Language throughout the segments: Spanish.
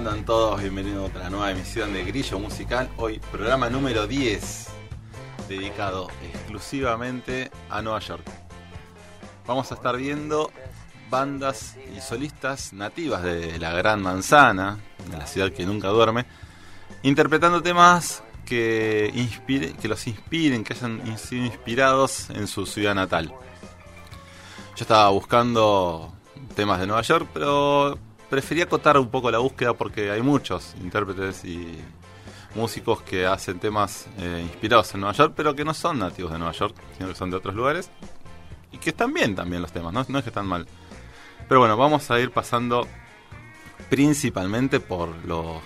andan todos? Bienvenidos a otra nueva emisión de Grillo Musical. Hoy programa número 10, dedicado exclusivamente a Nueva York. Vamos a estar viendo bandas y solistas nativas de la Gran Manzana, de la ciudad que nunca duerme, interpretando temas que, que los inspiren, que hayan sido inspirados en su ciudad natal. Yo estaba buscando temas de Nueva York, pero prefería acotar un poco la búsqueda porque hay muchos intérpretes y músicos que hacen temas eh, inspirados en Nueva York, pero que no son nativos de Nueva York, sino que son de otros lugares. Y que están bien también los temas, no, no es que están mal. Pero bueno, vamos a ir pasando principalmente por los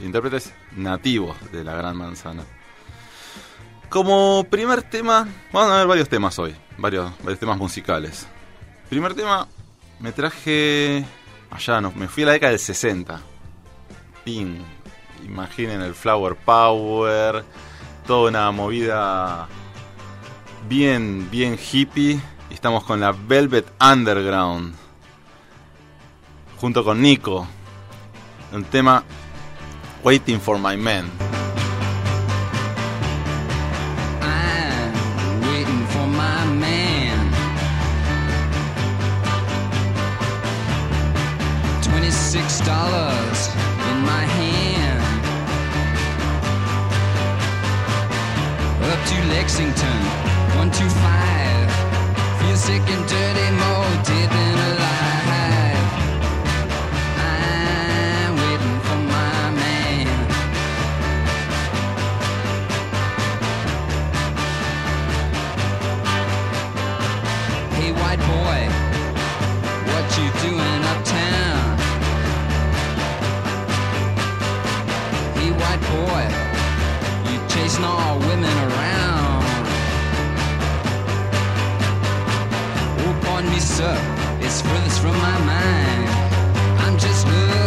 intérpretes nativos de la Gran Manzana. Como primer tema, vamos a ver varios temas hoy, varios, varios temas musicales. Primer tema, me traje allá, no, me fui a la década del 60. Pin, imaginen el Flower Power, toda una movida bien, bien hippie. Estamos con la Velvet Underground, junto con Nico, un tema Waiting for My Man. Lexington, one two five. Feel sick and dirty, more dead than sir, it's furthest from my mind. I'm just looking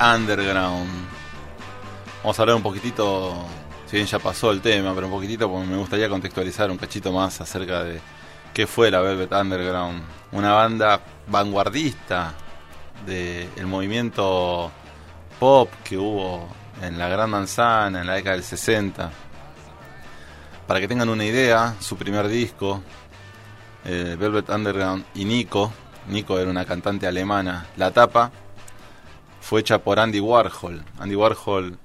Underground. Vamos a hablar un poquitito, si bien ya pasó el tema, pero un poquitito porque me gustaría contextualizar un cachito más acerca de qué fue la Velvet Underground. Una banda vanguardista del movimiento pop que hubo en la Gran Manzana en la década del 60. Para que tengan una idea, su primer disco, eh, Velvet Underground y Nico, Nico era una cantante alemana, la tapa fue hecha por Andy Warhol. Andy Warhol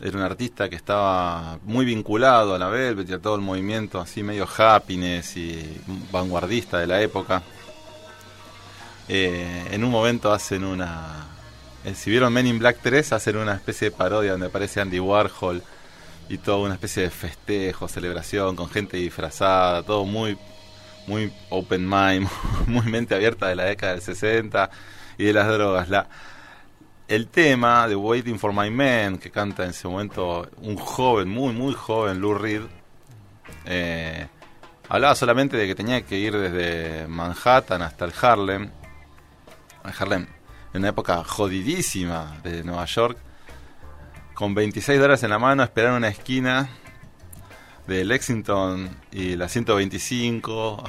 era un artista que estaba muy vinculado a la Velvet y a todo el movimiento así medio happiness y vanguardista de la época. Eh, en un momento hacen una... eh, si vieron Men in Black 3, hacen una especie de parodia donde aparece Andy Warhol y toda una especie de festejo, celebración con gente disfrazada, todo muy muy open mind, muy mente abierta de la década del 60 y de las drogas. La, el tema de Waiting for My Man, que canta en ese momento un joven, muy, muy joven, Lou Reed, eh, hablaba solamente de que tenía que ir desde Manhattan hasta el Harlem, Harlem, en una época jodidísima de Nueva York, con 26 dólares en la mano, esperar una esquina de Lexington y la 125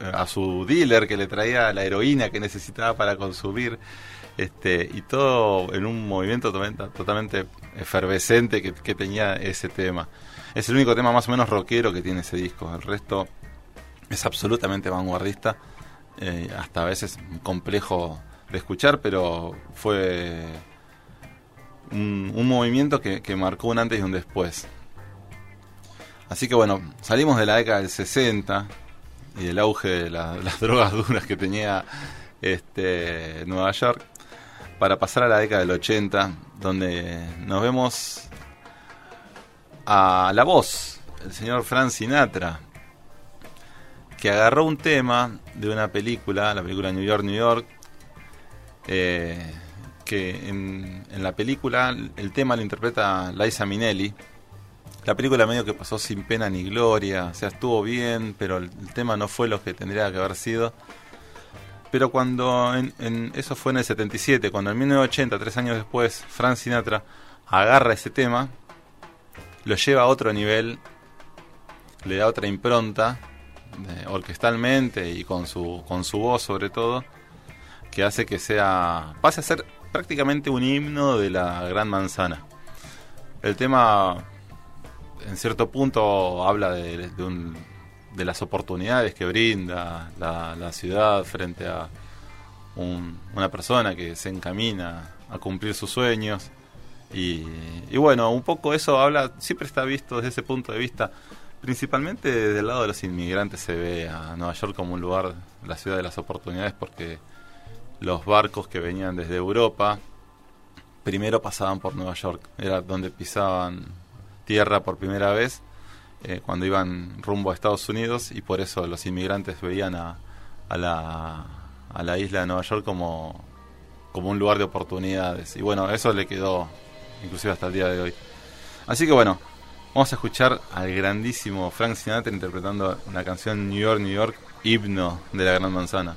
a su dealer que le traía la heroína que necesitaba para consumir este y todo en un movimiento totalmente, efervescente que, que tenía ese tema. Es el único tema más o menos rockero que tiene ese disco. El resto es absolutamente vanguardista, eh, hasta a veces complejo de escuchar, pero fue un, movimiento que, que marcó un antes y un después. Así que bueno, salimos de la década del 60 y del auge de la- las drogas duras que tenía este, Nueva York para pasar a la década del 80, donde nos vemos a la voz, el señor Frank Sinatra, que agarró un tema de una película, la película New York, New York, eh, que en, la película el tema lo interpreta Liza Minnelli. La película medio que pasó sin pena ni gloria, o sea, estuvo bien, pero el, el tema no fue lo que tendría que haber sido. Pero cuando, en, en- eso fue en el 77, cuando en 1980, tres años después, Frank Sinatra agarra ese tema, lo lleva a otro nivel, le da otra impronta, eh, orquestalmente y con su, con su voz sobre todo, que hace que sea, pase a ser prácticamente un himno de la Gran Manzana. El tema en cierto punto habla de, de un- de las oportunidades que brinda la, ciudad frente a un- una persona que se encamina a cumplir sus sueños. Y, y bueno, un poco eso habla, siempre está visto desde ese punto de vista, principalmente desde el lado de los inmigrantes se ve a Nueva York como un lugar, la ciudad de las oportunidades, porque los barcos que venían desde Europa primero pasaban por Nueva York, era donde pisaban tierra por primera vez eh, cuando iban rumbo a Estados Unidos y por eso los inmigrantes veían a, a la, a la isla de Nueva York como, como un lugar de oportunidades. Y bueno, eso le quedó inclusive hasta el día de hoy. Así que bueno, vamos a escuchar al grandísimo Frank Sinatra interpretando la canción New York, New York, himno de la Gran Manzana.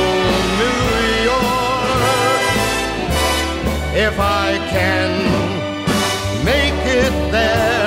If I can make it there,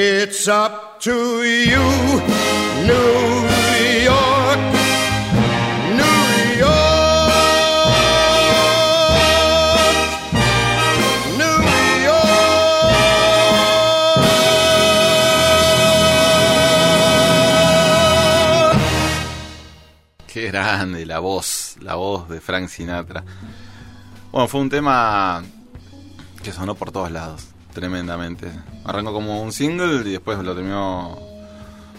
It's up to you, New York, New York, New York. Qué grande la voz, la voz de Frank Sinatra. Bueno, fue un tema que sonó por todos lados, tremendamente. Arrancó como un single y después lo terminó,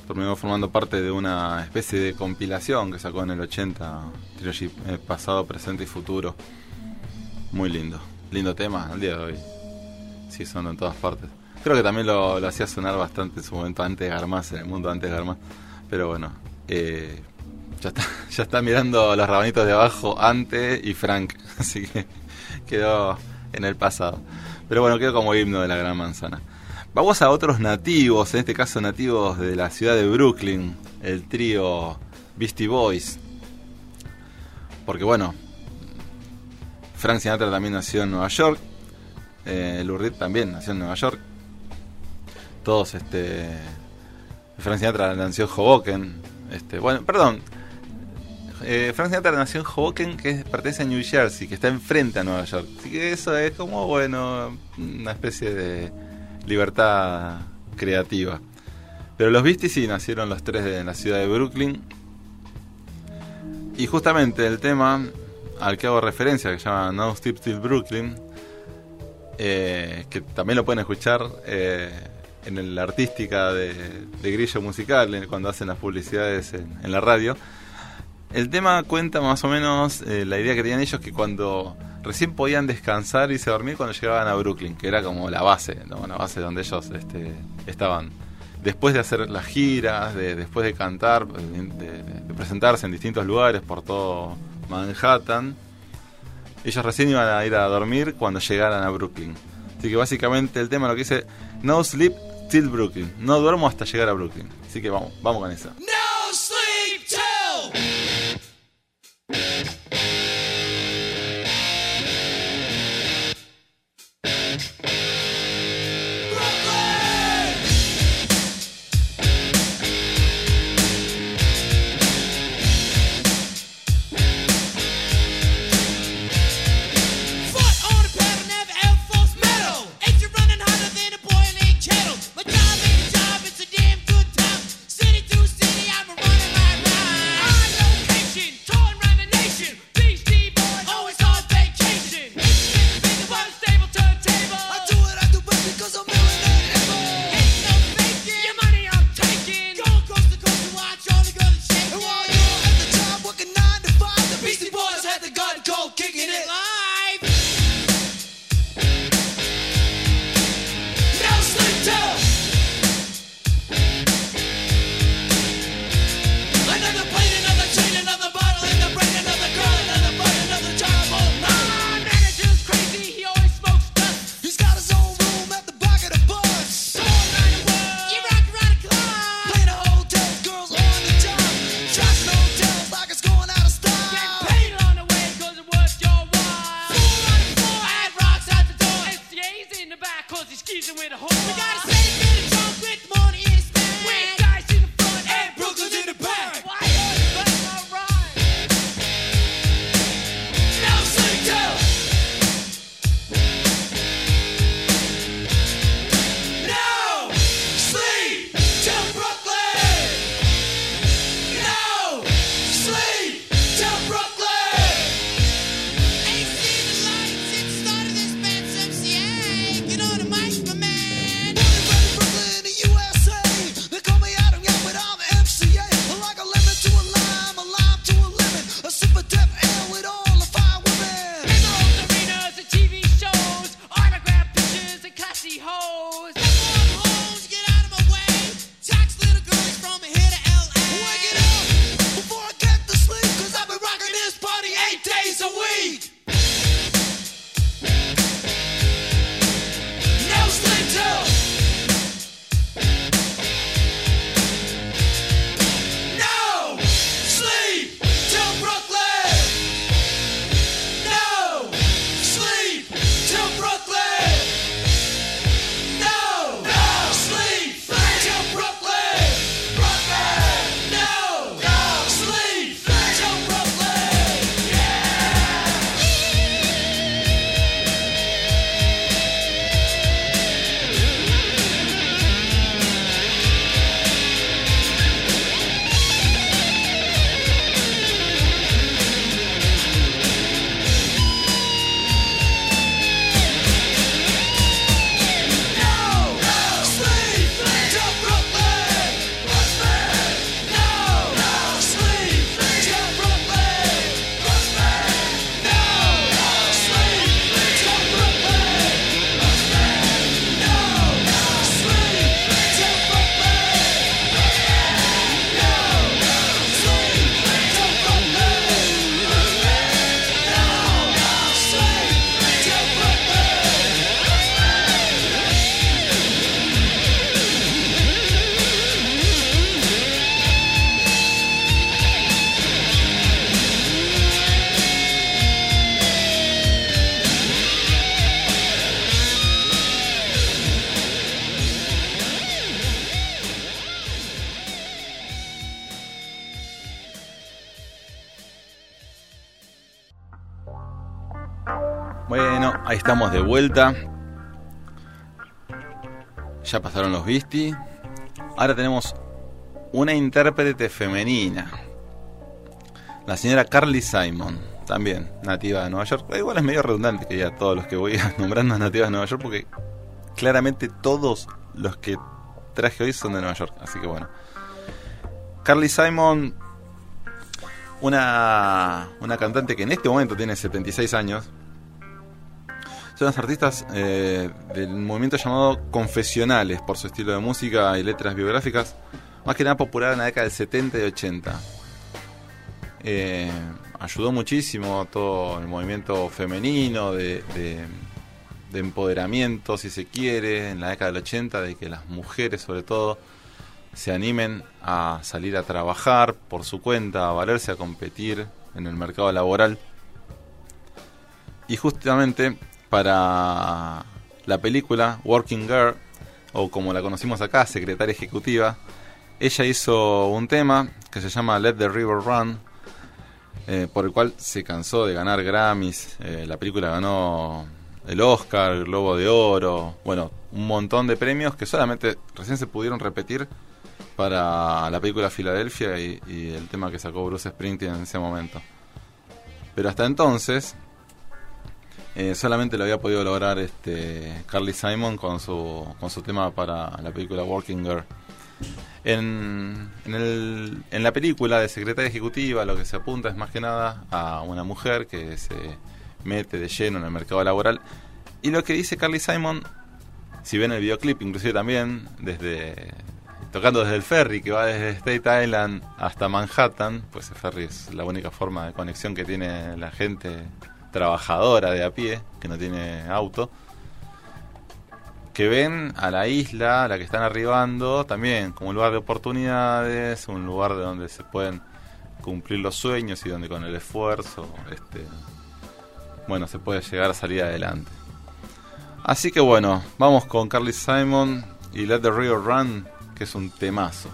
terminó formando parte de una especie de compilación que sacó en el 80, Trilogy, eh, pasado, presente y futuro. Muy lindo, lindo tema al día de hoy. Sí, sonó en todas partes. Creo que también lo, hacía sonar bastante en su momento antes de Garmaz, en el mundo antes de Garmaz. Pero bueno, eh, ya está, ya está mirando los rabanitos de abajo Ante y Frank, así que quedó en el pasado. Pero bueno, quedó como himno de la Gran Manzana. Vamos a otros nativos, en este caso nativos de la ciudad de Brooklyn, el trío Beastie Boys. Porque bueno, Frank Sinatra también nació en Nueva York, eh, Reed también nació en Nueva York. Todos, este, Frank Sinatra nació en Hoboken. Este, bueno, perdón, eh, Frank Sinatra nació en Hoboken, que pertenece a New Jersey, que está enfrente a Nueva York. Así que eso es como, bueno, una especie de libertad creativa. Pero los Beasties sí nacieron los tres en la ciudad de Brooklyn. Y justamente el tema al que hago referencia, que se llama No Step Still Brooklyn, eh, que también lo pueden escuchar eh, en la artística de, de Grillo Musical, cuando hacen las publicidades en, en la radio. El tema cuenta más o menos eh, la idea que tenían ellos que cuando recién podían descansar y a dormir cuando llegaban a Brooklyn, que era como la base, ¿no? la base donde ellos este, estaban. Después de hacer las giras, de, después de cantar, de presentarse en distintos lugares por todo Manhattan, ellos recién iban a ir a dormir cuando llegaran a Brooklyn. Así que básicamente el tema lo que dice, no sleep till Brooklyn, no duermo hasta llegar a Brooklyn. Así que vamos, vamos con eso. No you ahí estamos de vuelta. Ya pasaron los Beastie. Ahora tenemos una intérprete femenina. La señora Carly Simon, también nativa de Nueva York. Igual es medio redundante que ya todos los que voy nombrando nativas de Nueva York porque claramente todos los que traje hoy son de Nueva York. Así que bueno. Carly Simon, una, una cantante que en este momento tiene 76 años. Son las artistas eh, del movimiento llamado Confesionales por su estilo de música y letras biográficas, más que nada popular en la década del 70 y 80. Eh, ayudó muchísimo a todo el movimiento femenino de- de empoderamiento, si se quiere, en la década del 80, de que las mujeres sobre todo se animen a salir a trabajar por su cuenta, a valerse, a competir en el mercado laboral. Y justamente para la película Working Girl, o como la conocimos acá, Secretaria Ejecutiva, ella hizo un tema que se llama Let the River Run, eh, por el cual se cansó de ganar Grammys. Eh, la película ganó el Oscar, el Globo de Oro, bueno, un montón de premios que solamente recién se pudieron repetir para la película Filadelfia y, y el tema que sacó Bruce Springsteen en ese momento. Pero hasta entonces eh, solamente lo había podido lograr este Carly Simon con su, con su tema para la película Working Girl. En, en, el- en la película de secretaria ejecutiva lo que se apunta es más que nada a una mujer que se mete de lleno en el mercado laboral. Y lo que dice Carly Simon, si ven el videoclip inclusive también, desde tocando desde el ferry que va desde State Island hasta Manhattan, pues el ferry es la única forma de conexión que tiene la gente trabajadora de a pie, que no tiene auto que ven a la isla, a la que están arribando, también como un lugar de oportunidades, un lugar de donde se pueden cumplir los sueños y donde con el esfuerzo, este, bueno, se puede llegar a salir adelante. Así que bueno, vamos con Carly Simon y Let the River Run, que es un temazo.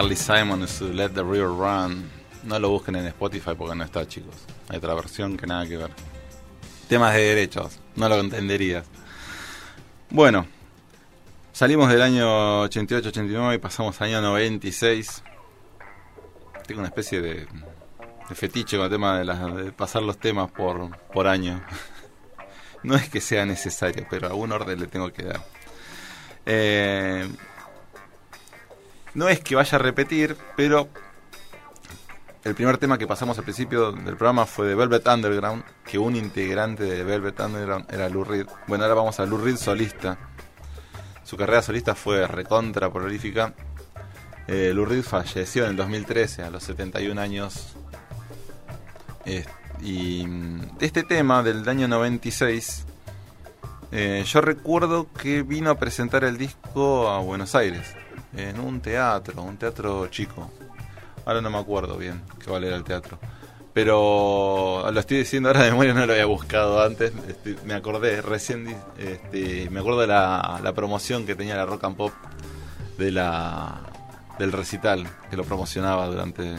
Carly Simon en su Let the River Run. No lo busquen en Spotify porque no está, chicos. Hay otra versión que nada que ver. Temas de derechos, no lo entenderías. Bueno, salimos del año 88-89 y pasamos al año 96. Tengo una especie de, de fetiche con el tema de, las- de pasar los temas por, por año. No es que sea necesario, pero algún orden le tengo que dar. Eh, no es que vaya a repetir, pero el primer tema que pasamos al principio del programa fue de Velvet Underground, que un integrante de Velvet Underground era Lou Reed. Bueno, ahora vamos a Lou Reed solista. Su carrera solista fue recontra prolífica. Eh, Lou Reed falleció en el 2013, a los 71 años. Y mm, este tema del año 96, eh, yo recuerdo que vino a presentar el disco a Buenos Aires, en un teatro, un teatro chico. Ahora no me acuerdo bien cuál era el teatro. Pero lo estoy diciendo ahora de memoria, no lo había buscado antes. Me acordé, recién este, me acuerdo de la, la promoción que tenía la Rock and Pop de la, del recital, que lo promocionaba durante,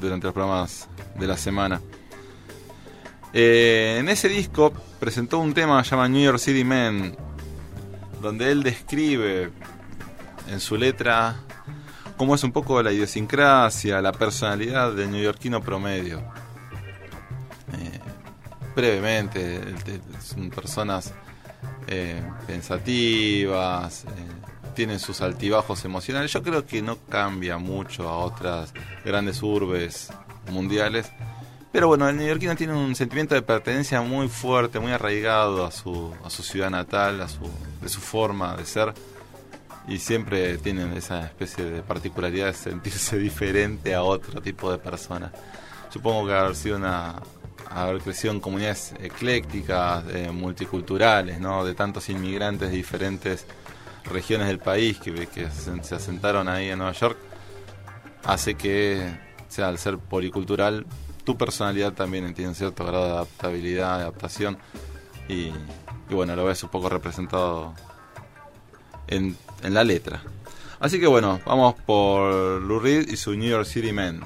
durante los programas de la semana. Eh, en ese disco presentó un tema llamado New York City Man, donde él describe en su letra cómo es un poco la idiosincrasia, la personalidad del neoyorquino promedio. Eh, brevemente, son personas eh, pensativas, eh, tienen sus altibajos emocionales. Yo creo que no cambia mucho a otras grandes urbes mundiales. Pero bueno, el neoyorquino tiene un sentimiento de pertenencia muy fuerte, muy arraigado a su, a su ciudad natal, a su, de su forma de ser. Y siempre tienen esa especie de particularidad de sentirse diferente a otro tipo de persona. Supongo que haber sido una haber crecido en comunidades eclécticas, eh, multiculturales, ¿no? de tantos inmigrantes de diferentes regiones del país que, se se asentaron ahí en Nueva York, hace que, sea, al ser policultural, tu personalidad también tiene cierto grado de adaptabilidad, de adaptación, y bueno, lo ves un poco representado en, en la letra. Así que bueno, vamos por Lou Reed y su New York City Man.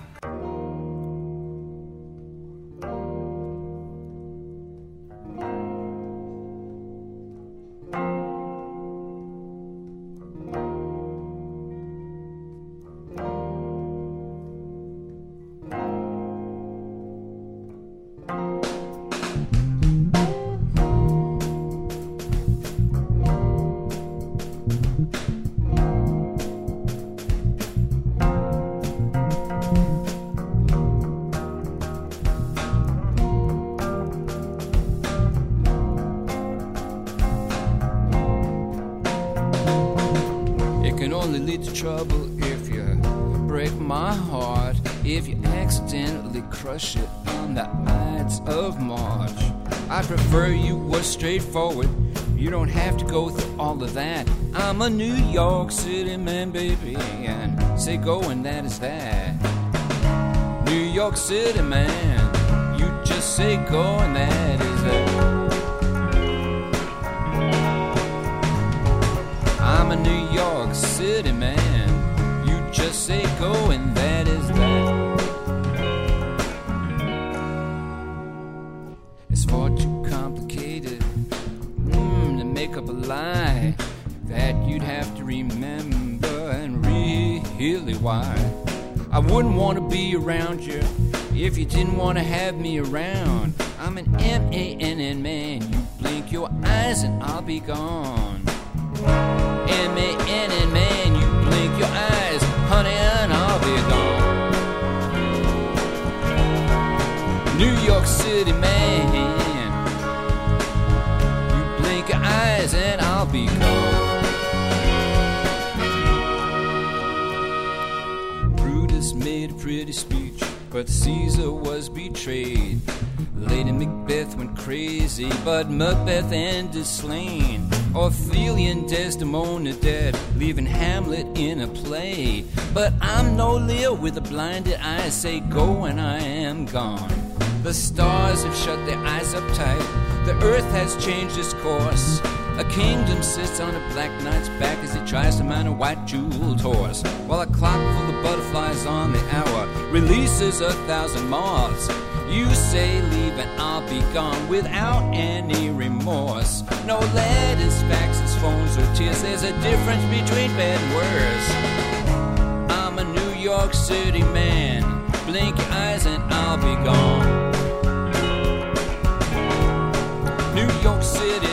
If you didn't want to have me around. I'm an M A N N man. You blink your eyes and I'll be gone. M-A-N-N man, you blink your eyes, honey, and I'll be gone. New York City man, you blink your eyes and I'll be gone. Brutus made a pretty speech, but Caesar was betrayed. Lady Macbeth went crazy, but Macbeth ended slain. Ophelia and Desdemona dead, leaving Hamlet in a play. But I'm no Lear with a blinded eye, say go and I am gone. The stars have shut their eyes up tight, the earth has changed its course. A kingdom sits on a black knight's back as he tries to mount a white jeweled horse. While a clock full of butterflies on the hour releases a thousand moths. You say leave and I'll be gone without any remorse. No letters, faxes, phones, or tears. There's a difference between bad and worse. I'm a New York City man. Blink your eyes and I'll be gone. New York City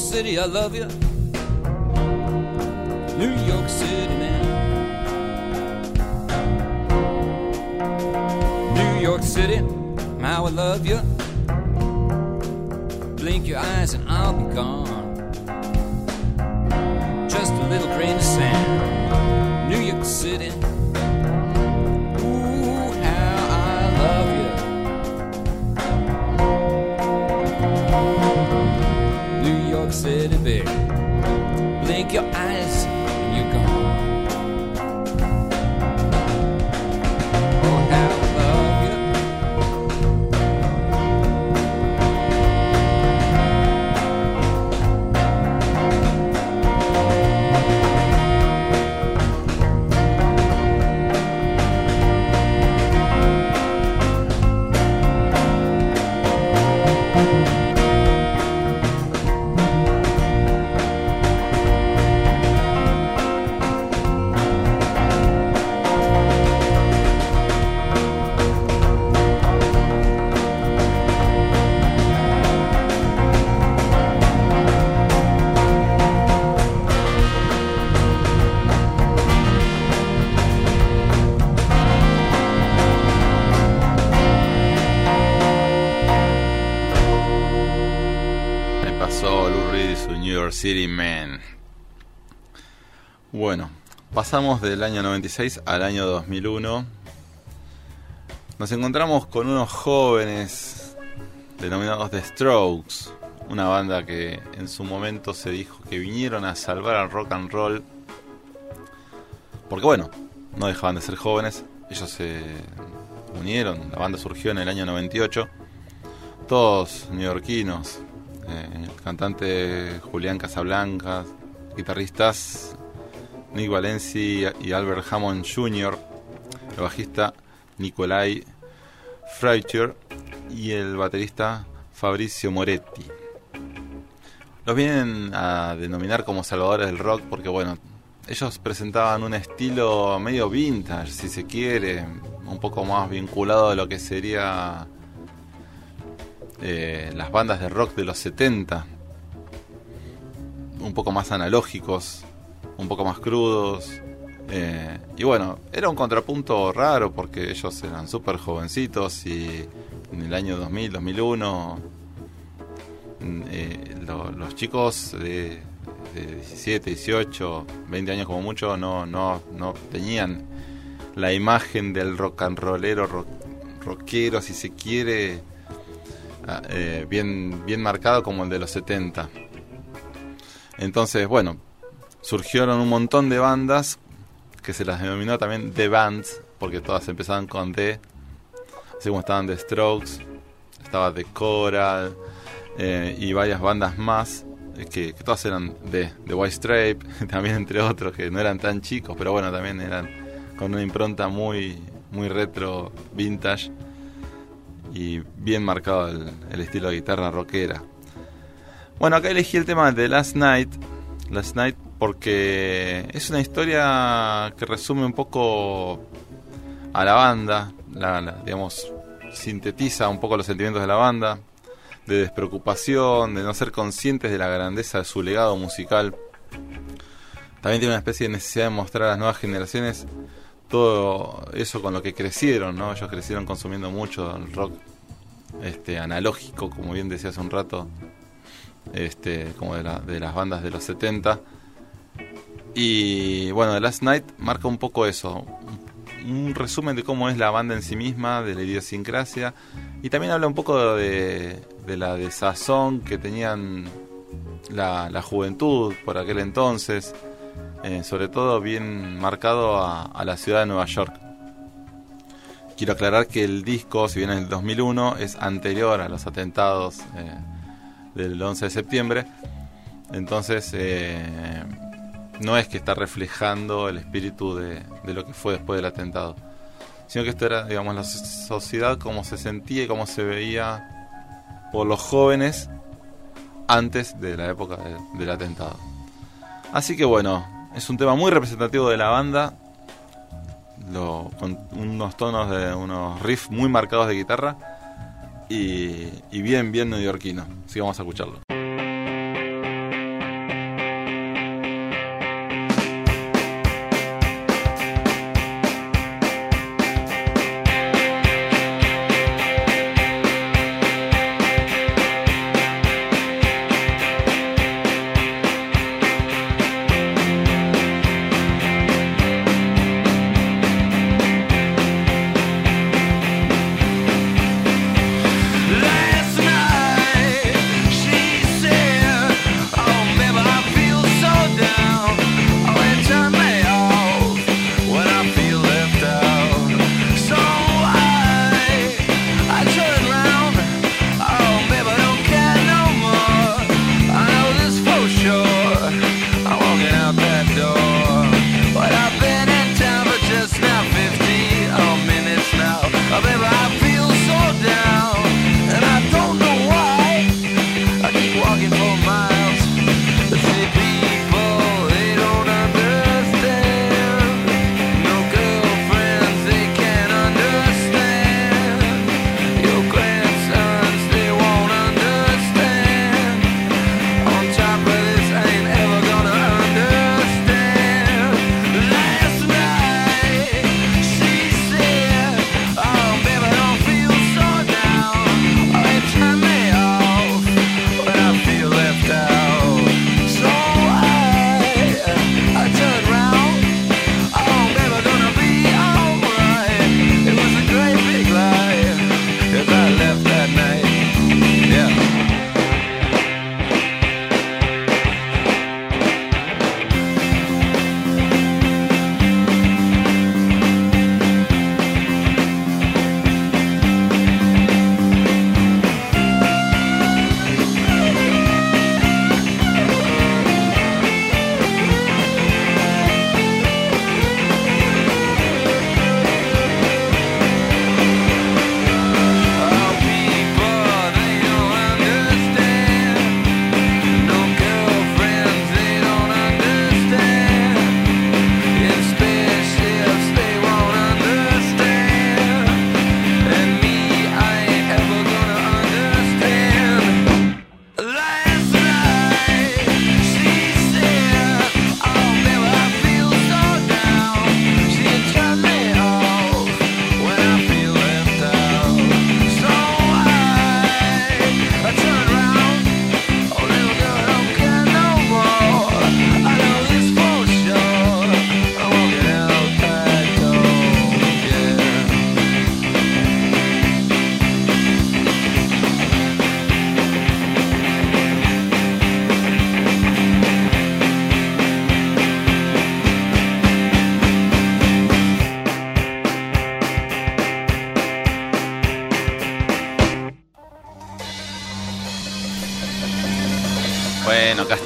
City, I love you. New York City, man. New York City, how I love you. Blink your eyes and I'll be gone. Just a little grain of sand. New York City. City Man. Bueno, pasamos del año 96 al año 2001. Nos encontramos con unos jóvenes denominados The Strokes, una banda que en su momento se dijo que vinieron a salvar al rock and roll. Porque bueno, no dejaban de ser jóvenes, ellos se unieron, la banda surgió en el año 98, todos neoyorquinos, eh, cantante Julián Casablancas, guitarristas Nick Valenci y Albert Hammond Jr., el bajista Nicolai Freitier y el baterista Fabrizio Moretti. Los vienen a denominar como salvadores del rock porque, bueno, ellos presentaban un estilo medio vintage, si se quiere, un poco más vinculado a lo que sería eh, las bandas de rock de los 70, un poco más analógicos, un poco más crudos. eh, y bueno, era un contrapunto raro porque ellos eran súper jovencitos y en el año 2000, 2001, mm, eh, lo- los chicos de, de 17, 18, 20 años como mucho no, no, no tenían la imagen del rock and rollero, rock- rockero, si se quiere, eh, bien, bien marcado como el de los 70. Entonces, bueno, surgieron un montón de bandas que se las denominó también The Bands, porque todas empezaban con The, así como estaban The Strokes, estaba The Coral eh, y varias bandas más, eh, que, todas eran de The White Stripe, también entre otros que no eran tan chicos, pero bueno, también eran con una impronta muy, muy retro, vintage y bien marcado el, estilo de guitarra rockera. Bueno, acá elegí el tema de Last Night, Last Night porque es una historia que resume un poco a la banda, la, la- digamos, sintetiza un poco los sentimientos de la banda, de despreocupación, de no ser conscientes de la grandeza de su legado musical. También tiene una especie de necesidad de mostrar a las nuevas generaciones todo eso con lo que crecieron, ¿no? Ellos crecieron consumiendo mucho el rock este analógico, como bien decía hace un rato, este como de, la- de las bandas de los 70. Y bueno, Last Night marca un poco eso, un, un resumen de cómo es la banda en sí misma, de la idiosincrasia, y también habla un poco de, de la desazón que tenían la, la juventud por aquel entonces, eh, sobre todo bien marcado a, la ciudad de Nueva York. Quiero aclarar que el disco, si bien es del 2001, es anterior a los atentados eh, del 11 de septiembre. Entonces, eh, no es que está reflejando el espíritu de, lo que fue después del atentado, sino que esto era, digamos, la so- sociedad como se sentía y cómo se veía por los jóvenes antes de la época de- del atentado. Así que bueno, es un tema muy representativo de la banda, lo- con unos tonos de unos riffs muy marcados de guitarra y, y bien, bien neoyorquino. Así vamos a escucharlo.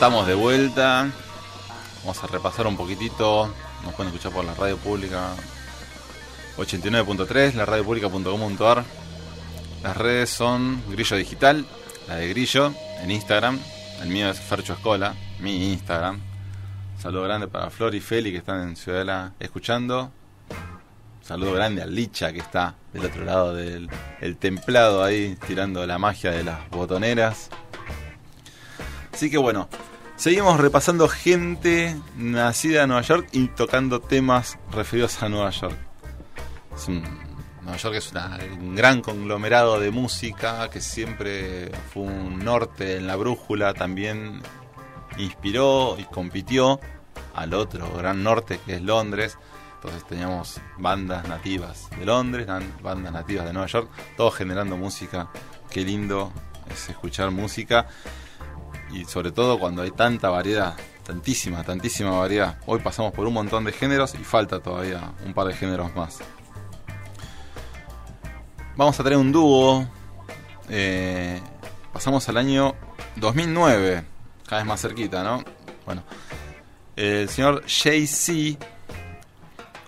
Estamos de vuelta. Vamos a repasar un poquitito. Nos pueden escuchar por la radio pública 89.3, la radiopublica.com.ar. Las redes son Grillo Digital, la de Grillo, en Instagram. El mío es Fercho Escola, mi Instagram. Saludo grande para Flor y Feli que están en Ciudadela escuchando. Saludo grande a Licha que está del otro lado del el templado ahí tirando la magia de las botoneras. Así que bueno, seguimos repasando gente nacida en Nueva York y tocando temas referidos a Nueva York. Nueva York es una- un gran conglomerado de música que siempre fue un norte en la brújula, también inspiró y compitió al otro gran norte que es Londres. Entonces teníamos bandas nativas de Londres, bandas nativas de Nueva York, todos generando música. Qué lindo es escuchar música y sobre todo cuando hay tanta variedad, tantísima, tantísima variedad. Hoy pasamos por un montón de géneros y falta todavía un par de géneros más. Vamos a tener un dúo. eh, pasamos al año 2009, cada vez más cerquita, ¿no? Bueno, el señor Jay-Z,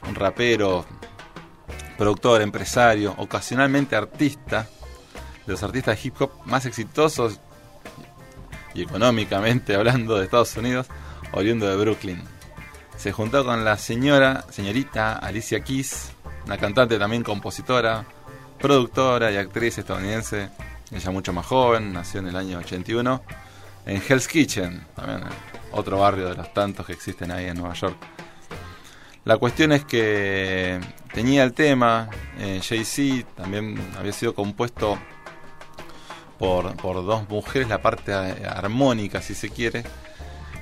un rapero, productor, empresario, ocasionalmente artista, de los artistas de hip hop más exitosos y económicamente hablando de Estados Unidos, oriundo de Brooklyn. Se juntó con la señora, señorita Alicia Keys, una cantante también compositora, productora y actriz estadounidense, ella mucho más joven, nació en el año 81, en Hell's Kitchen, también otro barrio de los tantos que existen ahí en Nueva York. La cuestión es que tenía el tema, eh, Jay-Z también había sido compuesto por, por dos mujeres, la parte armónica, si se quiere,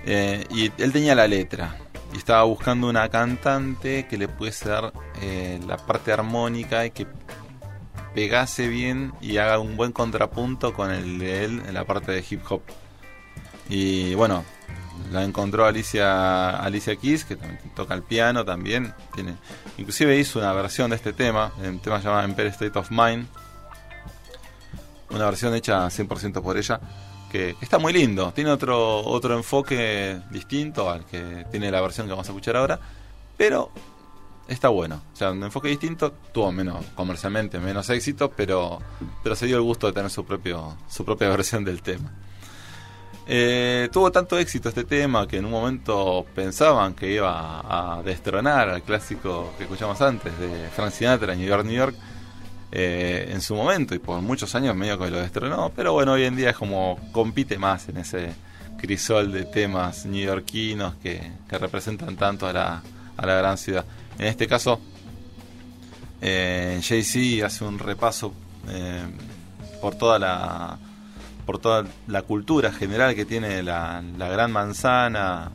eh, y él tenía la letra. Y estaba buscando una cantante que le pudiese dar eh, la parte armónica y que pegase bien y haga un buen contrapunto con el de él en la parte de hip hop. Y bueno, la encontró Alicia Alicia Keys, que también toca el piano también. Tiene, inclusive hizo una versión de este tema, un tema llamado Empire State of Mind. Una versión hecha 100% por ella, que está muy lindo. Tiene otro, otro enfoque distinto al que tiene la versión que vamos a escuchar ahora, pero está bueno. O sea, un enfoque distinto, tuvo menos, comercialmente menos éxito, pero, pero se dio el gusto de tener su, propio, su propia versión del tema. Eh, tuvo tanto éxito este tema que en un momento pensaban que iba a destronar al clásico que escuchamos antes de Frank Sinatra, New York, New York, eh, en su momento y por muchos años medio que lo destronó, pero bueno, hoy en día es como compite más en ese crisol de temas neoyorquinos que, que representan tanto a la, a la gran ciudad. En este caso, eh, Jay-Z hace un repaso eh, por toda la por toda la cultura general que tiene la, la gran manzana,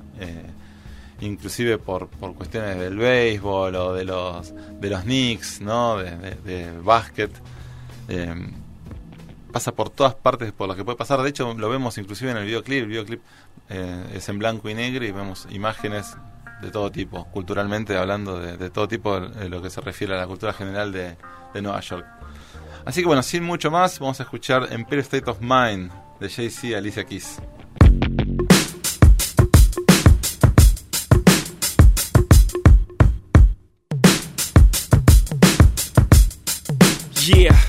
inclusive por, por cuestiones del béisbol o de los de los Knicks, ¿no? de, de, de básquet. Eh, pasa por todas partes por las que puede pasar. De hecho, lo vemos inclusive en el videoclip. El videoclip eh, es en blanco y negro y vemos imágenes de todo tipo, culturalmente hablando de, de todo tipo de lo que se refiere a la cultura general de, de Nueva York. Así que bueno, sin mucho más, vamos a escuchar Empire State of Mind de Jay-Z Alicia Keys. Yeah.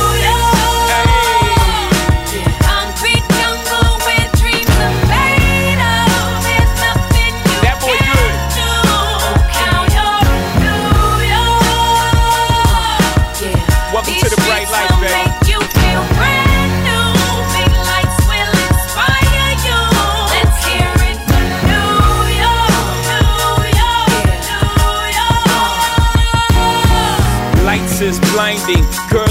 Girl,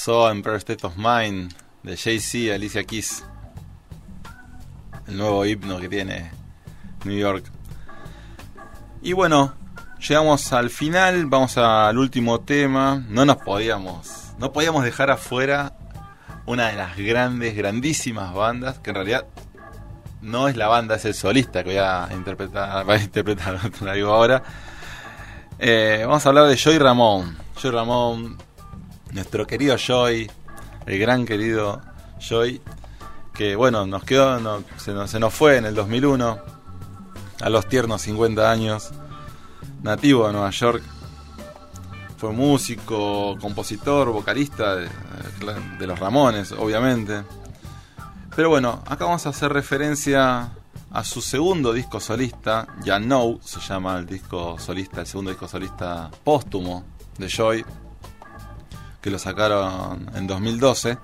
Pasó Empire State of Mind de Jay-Z, Alicia Keys. El nuevo himno que tiene New York. Y bueno, llegamos al final, vamos al último tema. No nos podíamos, no podíamos dejar afuera una de las grandes, grandísimas bandas, que en realidad no es la banda, es el solista que voy a interpretar, va a interpretar, ahora. Eh, vamos a hablar de Joy Ramón. Joy Ramón, nuestro querido Joy, el gran querido Joy, que bueno, nos quedó, no- se, nos, se nos fue en el 2001, a los tiernos 50 años, nativo de Nueva York. Fue músico, compositor, vocalista de, los Ramones, obviamente. Pero bueno, acá vamos a hacer referencia a su segundo disco solista, Ya Know, se llama el disco solista, el segundo disco solista póstumo de Joy, que lo sacaron en 2012.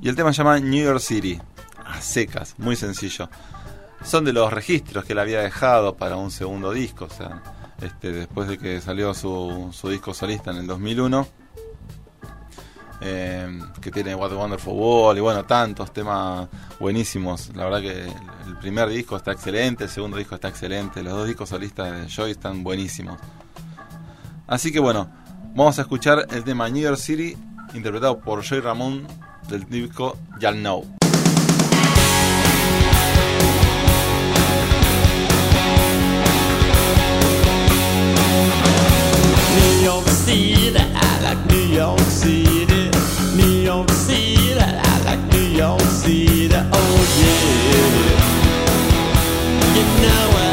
Y el tema se llama New York City, a secas, muy sencillo. Son de los registros que él había dejado para un segundo disco, o sea, este, después de que salió su, disco solista en el 2001 eh, que tiene What a Wonderful World y bueno, tantos temas buenísimos. La verdad que el primer disco está excelente, el segundo disco está excelente, los dos discos solistas de Joy están buenísimos. Así que bueno, Vamos a escuchar el tema New York City, interpretado por Jay Ramón del disco Y'all Know. Oh yeah.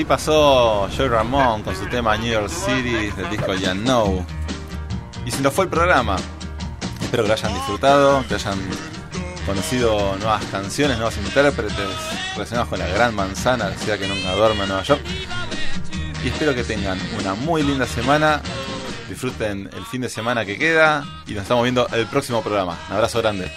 Así pasó Joey Ramón con su tema New York City del disco Ya Know. Y se nos fue el programa. Espero que lo hayan disfrutado, que hayan conocido nuevas canciones, nuevos intérpretes relacionados con la Gran Manzana, la ciudad que nunca duerme en Nueva York. Y espero que tengan una muy linda semana. Disfruten el fin de semana que queda y nos estamos viendo el próximo programa. Un abrazo grande.